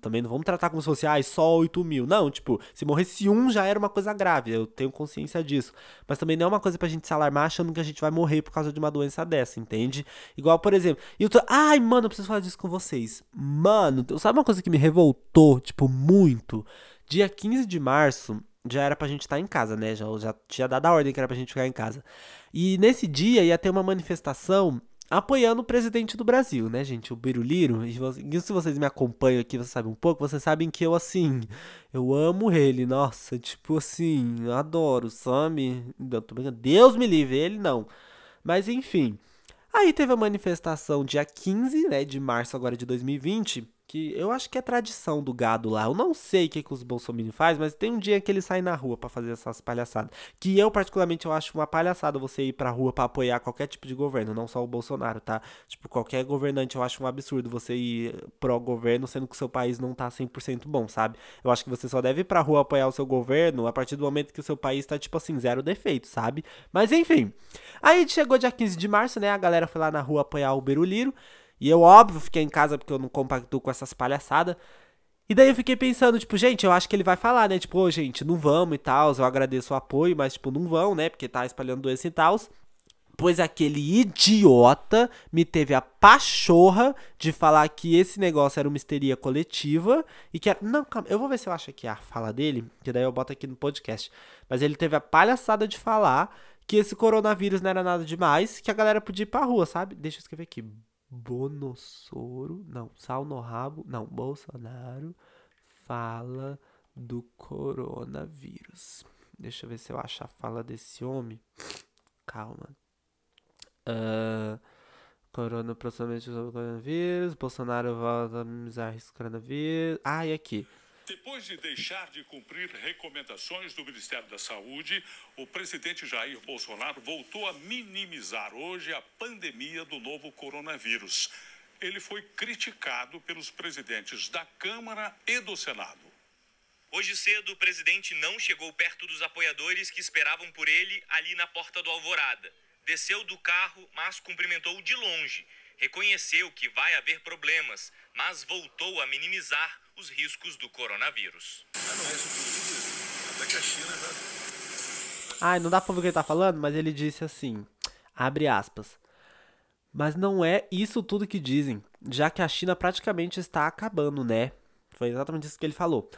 Também não vamos tratar como ah, só 8 mil. Não, tipo, se morresse um já era uma coisa grave. Eu tenho consciência disso. Mas também não é uma coisa pra gente se alarmar achando que a gente vai morrer por causa de uma doença dessa, entende? Igual, por exemplo, eu tô. Ai, mano, eu preciso falar disso com vocês. Mano, sabe uma coisa que me revoltou, tipo, muito? Dia 15 de março já era pra gente estar tá em casa, né? Já, já tinha dado a ordem que era pra gente ficar em casa. E nesse dia ia ter uma manifestação apoiando o presidente do Brasil, né, gente? O Biruliro. E se vocês me acompanham aqui, vocês sabem um pouco, vocês sabem que eu, assim, eu amo ele. Nossa, tipo assim, eu adoro, sabe? Deus me livre, ele não. Mas enfim. Aí teve a manifestação dia 15, né, de março agora de 2020 que eu acho que é tradição do gado lá. Eu não sei o que, que os bolsominions faz, mas tem um dia que eles saem na rua para fazer essas palhaçadas. Que eu, particularmente, eu acho uma palhaçada você ir pra rua para apoiar qualquer tipo de governo, não só o Bolsonaro, tá? Tipo, qualquer governante eu acho um absurdo você ir pró-governo, sendo que o seu país não tá 100% bom, sabe? Eu acho que você só deve ir pra rua apoiar o seu governo a partir do momento que o seu país tá, tipo assim, zero defeito, sabe? Mas enfim. Aí chegou dia 15 de março, né? A galera foi lá na rua apoiar o Beruliro. E eu, óbvio, fiquei em casa porque eu não compacto com essas palhaçadas. E daí eu fiquei pensando, tipo, gente, eu acho que ele vai falar, né? Tipo, ô, oh, gente, não vamos e tal. Eu agradeço o apoio, mas, tipo, não vão, né? Porque tá espalhando doença e tal. Pois aquele idiota me teve a pachorra de falar que esse negócio era uma histeria coletiva e que era. Não, calma, eu vou ver se eu acho aqui a fala dele, que daí eu boto aqui no podcast. Mas ele teve a palhaçada de falar que esse coronavírus não era nada demais, que a galera podia ir pra rua, sabe? Deixa eu escrever aqui. Bonossoro, não, sal no rabo, não, Bolsonaro fala do coronavírus. Deixa eu ver se eu acho a fala desse homem. Calma. Uh, corona proximamente sobre o coronavírus. Bolsonaro volta a minimizar risco coronavírus. Ah, e aqui. Depois de deixar de cumprir recomendações do Ministério da Saúde, o presidente Jair Bolsonaro voltou a minimizar hoje a pandemia do novo coronavírus. Ele foi criticado pelos presidentes da Câmara e do Senado. Hoje cedo, o presidente não chegou perto dos apoiadores que esperavam por ele ali na porta do Alvorada. Desceu do carro, mas cumprimentou de longe. Reconheceu que vai haver problemas, mas voltou a minimizar os riscos do coronavírus. Até que a China já... Ai, não dá pra ver o que ele tá falando, mas ele disse assim, abre aspas. Mas não é isso tudo que dizem, já que a China praticamente está acabando, né? Foi exatamente isso que ele falou.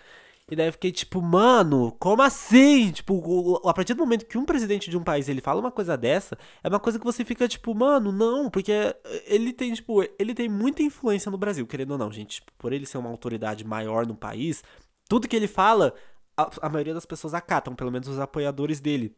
E daí eu fiquei tipo, mano, como assim? Tipo, a partir do momento que um presidente de um país ele fala uma coisa dessa, é uma coisa que você fica tipo, mano, não, porque ele tem, tipo, ele tem muita influência no Brasil, querendo ou não, gente. Tipo, por ele ser uma autoridade maior no país, tudo que ele fala, a, a maioria das pessoas acatam, pelo menos os apoiadores dele.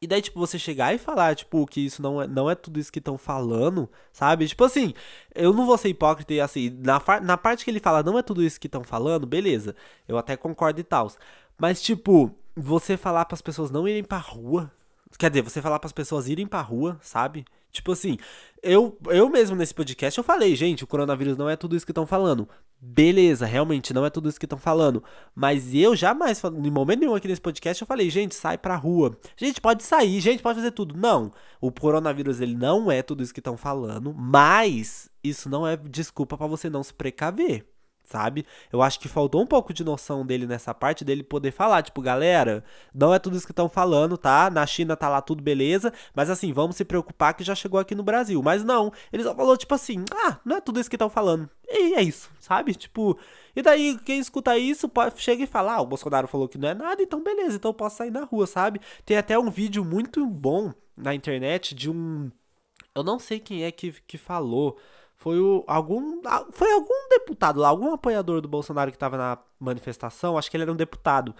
E daí, tipo, você chegar e falar, tipo, que isso não é, não é tudo isso que estão falando, sabe? Tipo assim, eu não vou ser hipócrita e assim, na, na parte que ele fala não é tudo isso que estão falando, beleza. Eu até concordo e tal. Mas, tipo, você falar para as pessoas não irem pra rua. Quer dizer, você falar para as pessoas irem pra rua, sabe? Tipo assim, eu, eu mesmo nesse podcast eu falei, gente, o coronavírus não é tudo isso que estão falando. Beleza, realmente não é tudo isso que estão falando. Mas eu jamais, em momento nenhum aqui nesse podcast, eu falei, gente, sai pra rua. Gente, pode sair, gente, pode fazer tudo. Não, o coronavírus ele não é tudo isso que estão falando, mas isso não é desculpa para você não se precaver sabe? Eu acho que faltou um pouco de noção dele nessa parte, dele poder falar, tipo, galera, não é tudo isso que estão falando, tá? Na China tá lá tudo beleza, mas assim, vamos se preocupar que já chegou aqui no Brasil. Mas não, ele só falou, tipo assim, ah, não é tudo isso que estão falando. E é isso, sabe? Tipo, e daí quem escuta isso pode, chega e fala, ah, o Bolsonaro falou que não é nada, então beleza, então eu posso sair na rua, sabe? Tem até um vídeo muito bom na internet de um. Eu não sei quem é que, que falou foi o, algum foi algum deputado lá, algum apoiador do Bolsonaro que estava na manifestação, acho que ele era um deputado.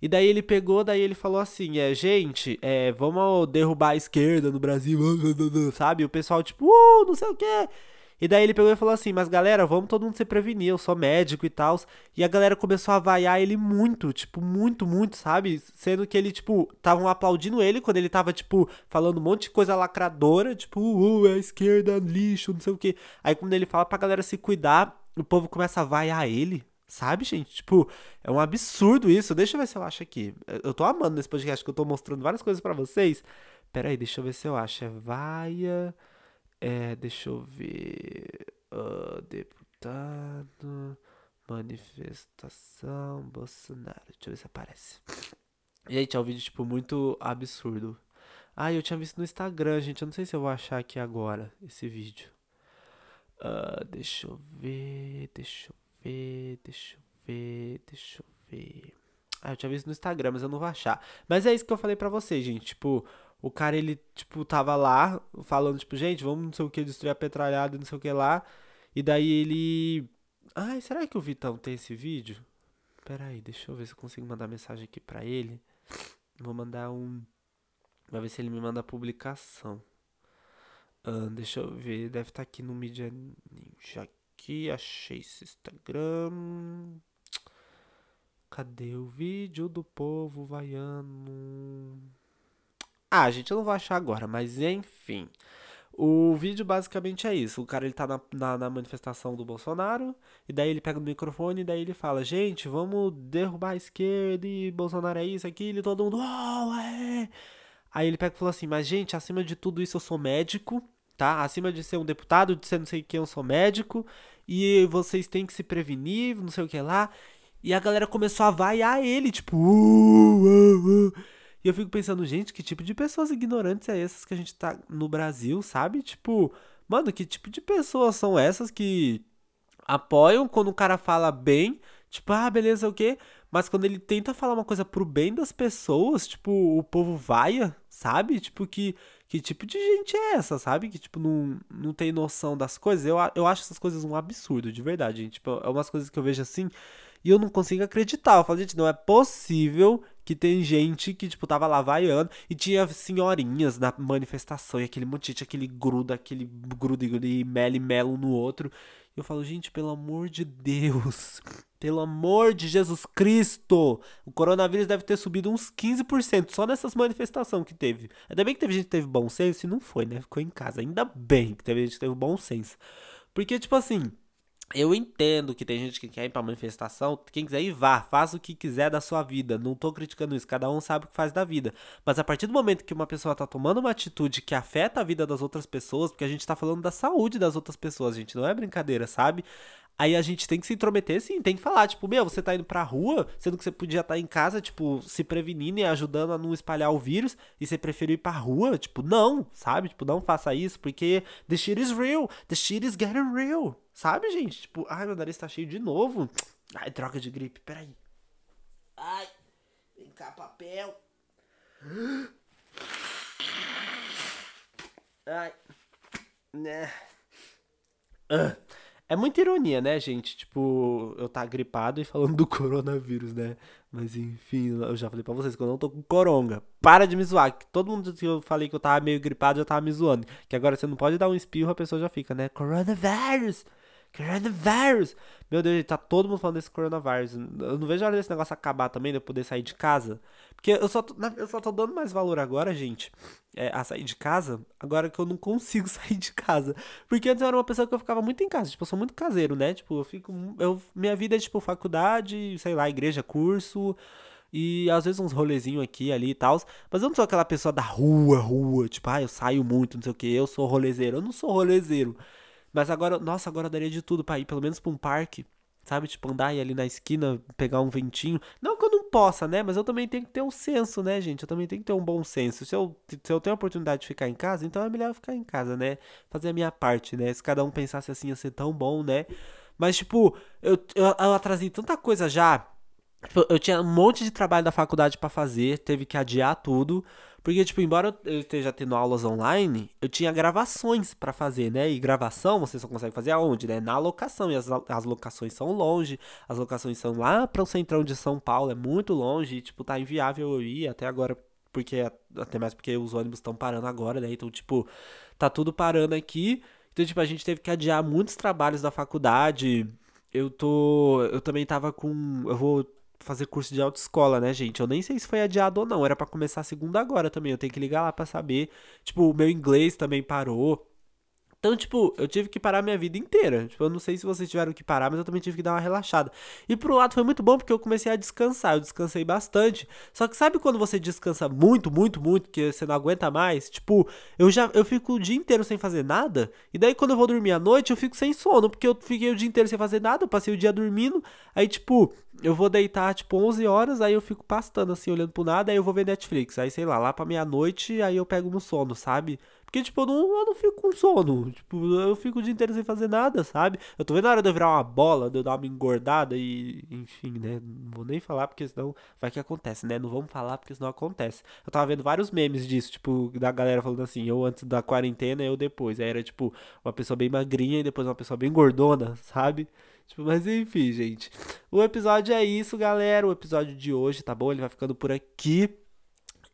E daí ele pegou, daí ele falou assim, é, gente, é, vamos derrubar a esquerda no Brasil, sabe? O pessoal tipo, uh, não sei o quê. E daí ele pegou e falou assim: Mas galera, vamos todo mundo se prevenir, eu sou médico e tal. E a galera começou a vaiar ele muito, tipo, muito, muito, sabe? Sendo que ele, tipo, estavam aplaudindo ele quando ele tava, tipo, falando um monte de coisa lacradora, tipo, uh, é a esquerda, lixo, não sei o que. Aí quando ele fala pra galera se cuidar, o povo começa a vaiar ele. Sabe, gente? Tipo, é um absurdo isso. Deixa eu ver se eu acho aqui. Eu tô amando nesse podcast que eu tô mostrando várias coisas para vocês. Pera aí, deixa eu ver se eu acho. É vaia. É, deixa eu ver. Uh, deputado. Manifestação. Bolsonaro. Deixa eu ver se aparece. Gente, é um vídeo, tipo, muito absurdo. Ah, eu tinha visto no Instagram, gente. Eu não sei se eu vou achar aqui agora esse vídeo. Uh, deixa eu ver. Deixa eu ver. Deixa eu ver. Deixa eu ver. Ah, eu tinha visto no Instagram, mas eu não vou achar. Mas é isso que eu falei pra vocês, gente. Tipo, o cara, ele, tipo, tava lá falando, tipo, gente, vamos não sei o que, destruir a petralhada, não sei o que lá. E daí ele. Ai, será que o Vitão tem esse vídeo? Pera aí, deixa eu ver se eu consigo mandar mensagem aqui pra ele. Vou mandar um. Vai ver se ele me manda a publicação. Ah, deixa eu ver, deve estar tá aqui no Media Ninja. Aqui, achei esse Instagram. Cadê o vídeo do povo vaiano? Ah, gente, eu não vou achar agora, mas enfim. O vídeo basicamente é isso. O cara ele tá na, na, na, manifestação do Bolsonaro, e daí ele pega o microfone e daí ele fala, gente, vamos derrubar a esquerda e Bolsonaro é isso, aquilo, e todo mundo, oh, é. Aí ele pega e fala assim, mas gente, acima de tudo isso eu sou médico, tá? Acima de ser um deputado, de ser não sei quem, eu sou médico, e vocês têm que se prevenir, não sei o que lá. E a galera começou a vaiar ele, tipo, uh, uh, uh. E eu fico pensando, gente, que tipo de pessoas ignorantes é essas que a gente tá no Brasil, sabe? Tipo, mano, que tipo de pessoas são essas que apoiam quando o cara fala bem, tipo, ah, beleza, o quê? Mas quando ele tenta falar uma coisa pro bem das pessoas, tipo, o povo vaia, sabe? Tipo, que, que tipo de gente é essa, sabe? Que, tipo, não, não tem noção das coisas. Eu, eu acho essas coisas um absurdo, de verdade, gente. Tipo, é umas coisas que eu vejo assim e eu não consigo acreditar. Eu falo, gente, não é possível que tem gente que, tipo, tava lá vaiando e tinha senhorinhas na manifestação e aquele gente, aquele gruda, aquele gruda e mele melo no outro. Eu falo, gente, pelo amor de Deus, pelo amor de Jesus Cristo, o coronavírus deve ter subido uns 15% só nessas manifestações que teve. Ainda bem que teve gente que teve bom senso e não foi, né? Ficou em casa. Ainda bem que teve gente que teve bom senso. Porque, tipo assim, eu entendo que tem gente que quer ir pra manifestação. Quem quiser ir, vá. Faça o que quiser da sua vida. Não tô criticando isso. Cada um sabe o que faz da vida. Mas a partir do momento que uma pessoa tá tomando uma atitude que afeta a vida das outras pessoas, porque a gente tá falando da saúde das outras pessoas, gente. Não é brincadeira, sabe? Aí a gente tem que se intrometer, sim, tem que falar, tipo, meu, você tá indo pra rua, sendo que você podia estar tá em casa, tipo, se prevenindo e ajudando a não espalhar o vírus, e você preferiu ir pra rua, tipo, não, sabe? Tipo, não faça isso, porque the shit is real, the shit is getting real, sabe, gente? Tipo, ai, meu nariz tá cheio de novo. Ai, troca de gripe, peraí. Ai, vem cá, papel. Ai, né. É muita ironia, né, gente? Tipo, eu tá gripado e falando do coronavírus, né? Mas enfim, eu já falei pra vocês que eu não tô com coronga. Para de me zoar. Que todo mundo que eu falei que eu tava meio gripado já tava me zoando. Que agora você não pode dar um espirro, a pessoa já fica, né? Coronavírus! Coronavírus! Meu Deus, tá todo mundo falando desse coronavírus. Eu não vejo a hora desse negócio acabar também, de eu poder sair de casa. Porque eu só, tô, eu só tô dando mais valor agora, gente, é, a sair de casa, agora que eu não consigo sair de casa. Porque antes eu era uma pessoa que eu ficava muito em casa. Tipo, eu sou muito caseiro, né? Tipo, eu fico. Eu, minha vida é tipo faculdade, sei lá, igreja, curso. E às vezes uns rolezinhos aqui, ali e tal. Mas eu não sou aquela pessoa da rua, rua. Tipo, ah, eu saio muito, não sei o que. Eu sou rolezeiro. Eu não sou rolezeiro. Mas agora, nossa, agora daria de tudo pra ir pelo menos pra um parque. Sabe, tipo, andar aí ali na esquina, pegar um ventinho. Não que eu não possa, né? Mas eu também tenho que ter um senso, né, gente? Eu também tenho que ter um bom senso. Se eu, se eu tenho a oportunidade de ficar em casa, então é melhor ficar em casa, né? Fazer a minha parte, né? Se cada um pensasse assim, ia ser tão bom, né? Mas, tipo, eu, eu, eu atrasei tanta coisa já. Tipo, eu tinha um monte de trabalho da faculdade para fazer, teve que adiar tudo. Porque, tipo, embora eu esteja tendo aulas online, eu tinha gravações para fazer, né? E gravação você só consegue fazer aonde, né? Na locação. E as, as locações são longe, as locações são lá para o centrão de São Paulo, é muito longe. E, tipo, tá inviável eu ir até agora, porque até mais porque os ônibus estão parando agora, né? Então, tipo, tá tudo parando aqui. Então, tipo, a gente teve que adiar muitos trabalhos da faculdade. Eu tô. Eu também tava com. Eu vou fazer curso de autoescola, né, gente? Eu nem sei se foi adiado ou não. Era para começar segunda agora também. Eu tenho que ligar lá para saber. Tipo, o meu inglês também parou. Então, tipo, eu tive que parar minha vida inteira. Tipo, eu não sei se vocês tiveram que parar, mas eu também tive que dar uma relaxada. E pro lado foi muito bom porque eu comecei a descansar. Eu descansei bastante. Só que sabe quando você descansa muito, muito, muito, que você não aguenta mais? Tipo, eu já eu fico o dia inteiro sem fazer nada. E daí quando eu vou dormir à noite, eu fico sem sono, porque eu fiquei o dia inteiro sem fazer nada, eu passei o dia dormindo. Aí, tipo, eu vou deitar tipo 11 horas, aí eu fico pastando assim, olhando pro nada, aí eu vou ver Netflix. Aí sei lá, lá pra meia-noite, aí eu pego no sono, sabe? Porque, tipo, eu não, eu não fico com sono. Tipo, eu fico o dia inteiro sem fazer nada, sabe? Eu tô vendo a hora de eu virar uma bola, de eu dar uma engordada e. Enfim, né? Não vou nem falar porque senão vai que acontece, né? Não vamos falar porque senão acontece. Eu tava vendo vários memes disso, tipo, da galera falando assim, eu antes da quarentena eu depois. Aí era, tipo, uma pessoa bem magrinha e depois uma pessoa bem gordona, sabe? Tipo, mas enfim, gente. O episódio é isso, galera. O episódio de hoje, tá bom? Ele vai ficando por aqui.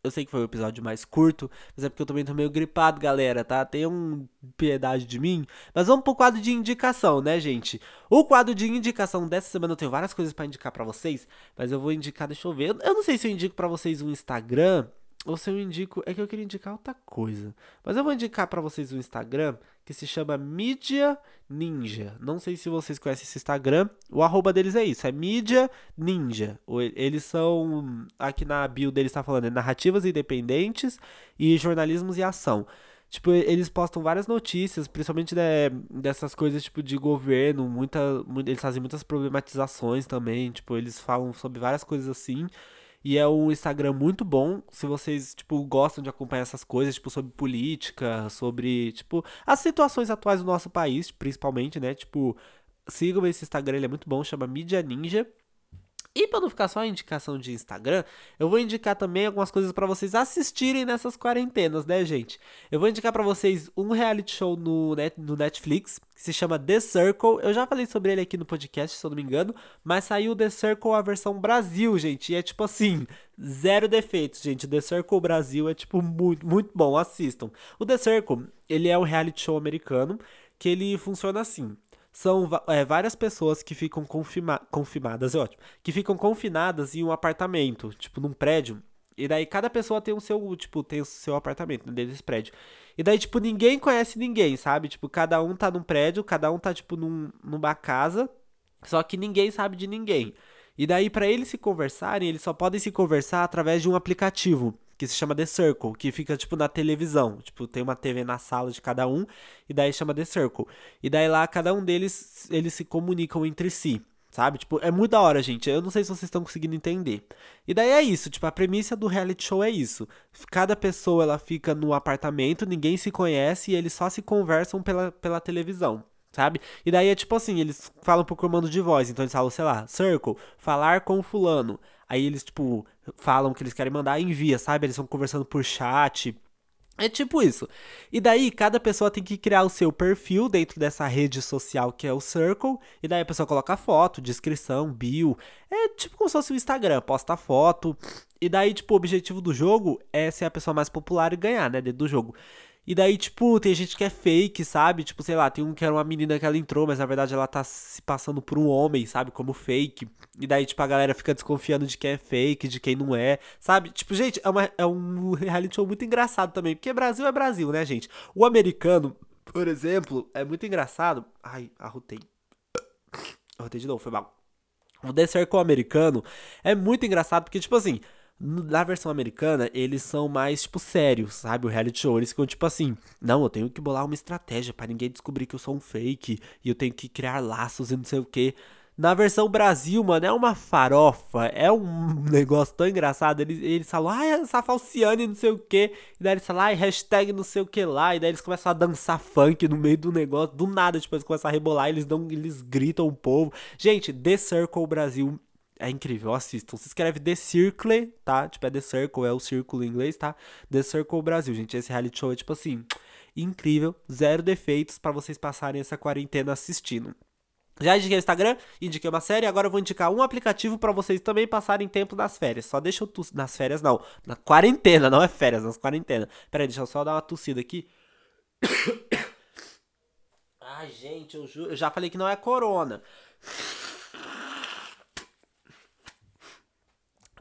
Eu sei que foi o episódio mais curto, mas é porque eu também tô meio gripado, galera, tá? Tenham piedade de mim. Mas vamos pro quadro de indicação, né, gente? O quadro de indicação dessa semana eu tenho várias coisas para indicar para vocês, mas eu vou indicar, deixa eu ver. Eu não sei se eu indico para vocês um Instagram ou se eu indico, é que eu queria indicar outra coisa. Mas eu vou indicar para vocês um Instagram que se chama Mídia Ninja. Não sei se vocês conhecem esse Instagram. O arroba deles é isso, é Mídia Ninja. Eles são, aqui na bio deles está falando, é narrativas independentes e jornalismos e ação. Tipo, eles postam várias notícias, principalmente de, dessas coisas tipo de governo, muita, eles fazem muitas problematizações também, tipo, eles falam sobre várias coisas assim. E é um Instagram muito bom, se vocês, tipo, gostam de acompanhar essas coisas, tipo, sobre política, sobre, tipo, as situações atuais do nosso país, principalmente, né? Tipo, sigam esse Instagram, ele é muito bom, chama Mídia Ninja. E para não ficar só a indicação de Instagram, eu vou indicar também algumas coisas para vocês assistirem nessas quarentenas, né, gente? Eu vou indicar para vocês um reality show no, net, no Netflix que se chama The Circle. Eu já falei sobre ele aqui no podcast, se eu não me engano, mas saiu The Circle a versão Brasil, gente. E é tipo assim, zero defeitos, gente. The Circle Brasil é tipo muito, muito bom, assistam. O The Circle, ele é um reality show americano que ele funciona assim são é, várias pessoas que ficam confirma confirmadas, é ótimo, que ficam confinadas em um apartamento, tipo num prédio. E daí cada pessoa tem o seu, tipo, tem o seu apartamento né, dentro desse prédio. E daí, tipo, ninguém conhece ninguém, sabe? Tipo, cada um tá num prédio, cada um tá, tipo, num, numa casa, só que ninguém sabe de ninguém. E daí, para eles se conversarem, eles só podem se conversar através de um aplicativo que se chama The Circle, que fica tipo na televisão. Tipo, tem uma TV na sala de cada um e daí chama The Circle. E daí lá cada um deles eles se comunicam entre si. Sabe? Tipo, é muito da hora, gente. Eu não sei se vocês estão conseguindo entender. E daí é isso, tipo, a premissa do reality show é isso. Cada pessoa ela fica no apartamento, ninguém se conhece e eles só se conversam pela, pela televisão sabe? E daí é tipo assim, eles falam por comando de voz, então eles falam, sei lá, circle, falar com fulano. Aí eles, tipo, falam que eles querem mandar, envia, sabe? Eles estão conversando por chat. É tipo isso. E daí, cada pessoa tem que criar o seu perfil dentro dessa rede social que é o Circle. E daí a pessoa coloca foto, descrição, bio. É tipo como se fosse o Instagram, posta foto. E daí, tipo, o objetivo do jogo é ser a pessoa mais popular e ganhar, né? Dentro do jogo. E daí, tipo, tem gente que é fake, sabe? Tipo, sei lá, tem um que era uma menina que ela entrou, mas na verdade ela tá se passando por um homem, sabe? Como fake. E daí, tipo, a galera fica desconfiando de quem é fake, de quem não é, sabe? Tipo, gente, é, uma, é um reality show muito engraçado também. Porque Brasil é Brasil, né, gente? O americano, por exemplo, é muito engraçado. Ai, arrotei. Arrotei de novo, foi mal. O The Circle americano é muito engraçado porque, tipo assim na versão americana, eles são mais, tipo, sérios, sabe? O reality show. Eles ficam, tipo assim, não, eu tenho que bolar uma estratégia para ninguém descobrir que eu sou um fake. E eu tenho que criar laços e não sei o que. Na versão Brasil, mano, é uma farofa. É um negócio tão engraçado. Eles, eles falam, ai, essa falciane, não sei o que. E daí eles falam, ai, hashtag não sei o que lá. E daí eles começam a dançar funk no meio do negócio. Do nada, tipo, eles começam a rebolar. Eles, dão, eles gritam o povo. Gente, The Circle Brasil é incrível, assistam. Se escreve The Circle, tá? Tipo, é The Circle, é o círculo em inglês, tá? The Circle Brasil, gente. Esse reality show é, tipo assim, incrível. Zero defeitos para vocês passarem essa quarentena assistindo. Já indiquei o Instagram, indiquei uma série, agora eu vou indicar um aplicativo para vocês também passarem tempo nas férias. Só deixa eu tossir. Nas férias, não. Na quarentena, não é férias, nas quarentena. Pera aí, deixa eu só dar uma tossida aqui. Ai, gente, eu, ju- eu já falei que não é corona.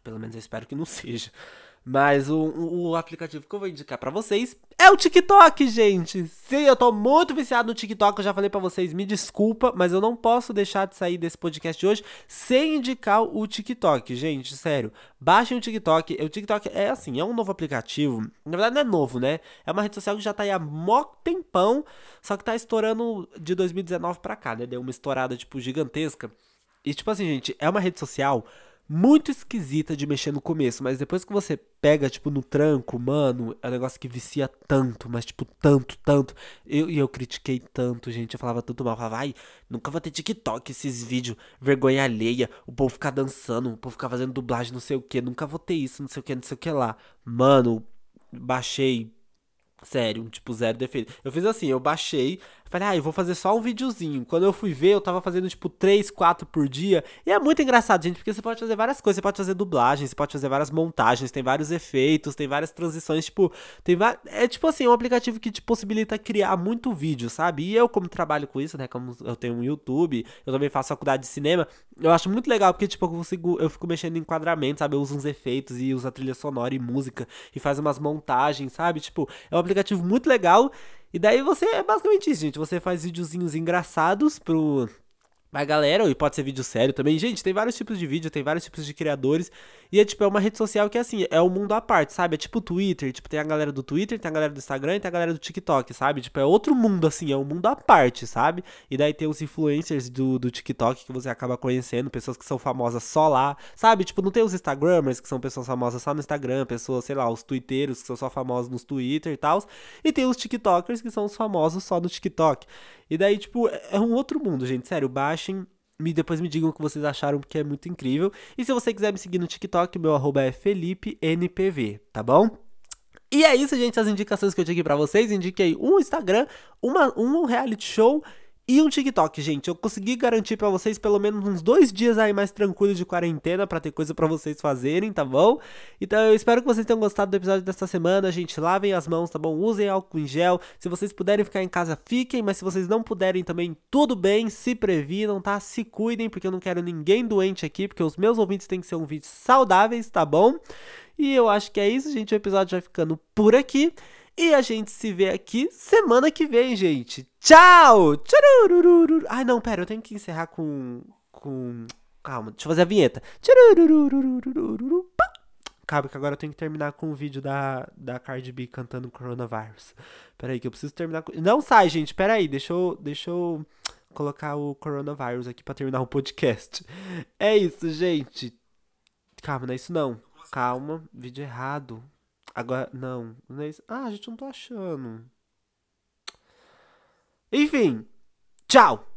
Pelo menos eu espero que não seja. Mas o, o, aplicativo que eu vou indicar pra vocês é o TikTok, gente. Sim, eu tô muito viciado no TikTok. Eu já falei pra vocês, me desculpa, mas eu não posso deixar de sair desse podcast de hoje sem indicar o TikTok, gente. Sério, baixem o TikTok. O TikTok é assim, é um novo aplicativo. Na verdade, não é novo, né? É uma rede social que já tá aí há mó tempão, só que tá estourando de 2019 pra cá, né? Deu uma estourada, tipo, gigantesca. E, tipo assim, gente, é uma rede social muito esquisita de mexer no começo, mas depois que você pega, tipo, no tranco, mano, é um negócio que vicia tanto, mas, tipo, tanto, tanto. Eu, e eu critiquei tanto, gente. Eu falava tanto mal. Eu falava, ai, nunca vou ter TikTok, esses vídeos, vergonha alheia, o povo ficar dançando, o povo ficar fazendo dublagem, não sei o que, nunca vou ter isso, não sei o que, não sei o que lá. Mano, baixei. Sério, tipo, zero defeito. Eu fiz assim, eu baixei, falei, ah, eu vou fazer só um videozinho. Quando eu fui ver, eu tava fazendo, tipo, 3, 4 por dia. E é muito engraçado, gente, porque você pode fazer várias coisas. Você pode fazer dublagem, você pode fazer várias montagens, tem vários efeitos, tem várias transições, tipo, tem É tipo assim, é um aplicativo que te possibilita criar muito vídeo, sabe? E eu, como trabalho com isso, né, como eu tenho um YouTube, eu também faço faculdade de cinema, eu acho muito legal, porque, tipo, eu consigo, eu fico mexendo em enquadramento, sabe? Eu uso uns efeitos e uso a trilha sonora e música e faz umas montagens, sabe? Tipo, é um aplicativo muito legal. E daí você é basicamente isso, gente. Você faz videozinhos engraçados pro. Pra galera, e pode ser vídeo sério também. Gente, tem vários tipos de vídeo, tem vários tipos de criadores. E é tipo, é uma rede social que é assim, é um mundo à parte, sabe? É tipo o Twitter, tipo, tem a galera do Twitter, tem a galera do Instagram e tem a galera do TikTok, sabe? Tipo, é outro mundo, assim, é um mundo à parte, sabe? E daí tem os influencers do, do TikTok que você acaba conhecendo, pessoas que são famosas só lá, sabe? Tipo, não tem os Instagramers, que são pessoas famosas só no Instagram, pessoas, sei lá, os Twitteiros, que são só famosos nos Twitter e tal. E tem os TikTokers, que são os famosos só no TikTok. E daí, tipo, é é um outro mundo, gente. Sério, Me, depois me digam o que vocês acharam, porque é muito incrível. E se você quiser me seguir no TikTok, meu arroba é FelipeNPV, tá bom? E é isso, gente, as indicações que eu tinha aqui pra vocês. Indiquei um Instagram, uma, um reality show e um TikTok, gente. Eu consegui garantir pra vocês pelo menos uns dois dias aí mais tranquilos de quarentena pra ter coisa pra vocês fazerem, tá bom? Então eu espero que vocês tenham gostado do episódio dessa semana, gente. Lavem as mãos, tá bom? Usem álcool em gel. Se vocês puderem ficar em casa, fiquem. Mas se vocês não puderem também, tudo bem. Se previnam, tá? Se cuidem, porque eu não quero ninguém doente aqui, porque os meus ouvintes têm que ser ouvintes saudáveis, tá bom? E eu acho que é isso, gente. O episódio vai ficando por aqui. E a gente se vê aqui semana que vem, gente. Tchau! Tchururururu. Ai, não, pera, eu tenho que encerrar com. com. Calma, deixa eu fazer a vinheta. Calma, que agora eu tenho que terminar com o vídeo da, da Cardi B cantando Coronavirus. Pera aí, que eu preciso terminar com. Não sai, gente, pera aí, deixa eu. Deixa eu colocar o Coronavirus aqui pra terminar o podcast. É isso, gente. Calma, não é isso não. Calma, vídeo errado. Agora, não, não é isso. Ah, gente, eu não tô achando. Enfim, tchau!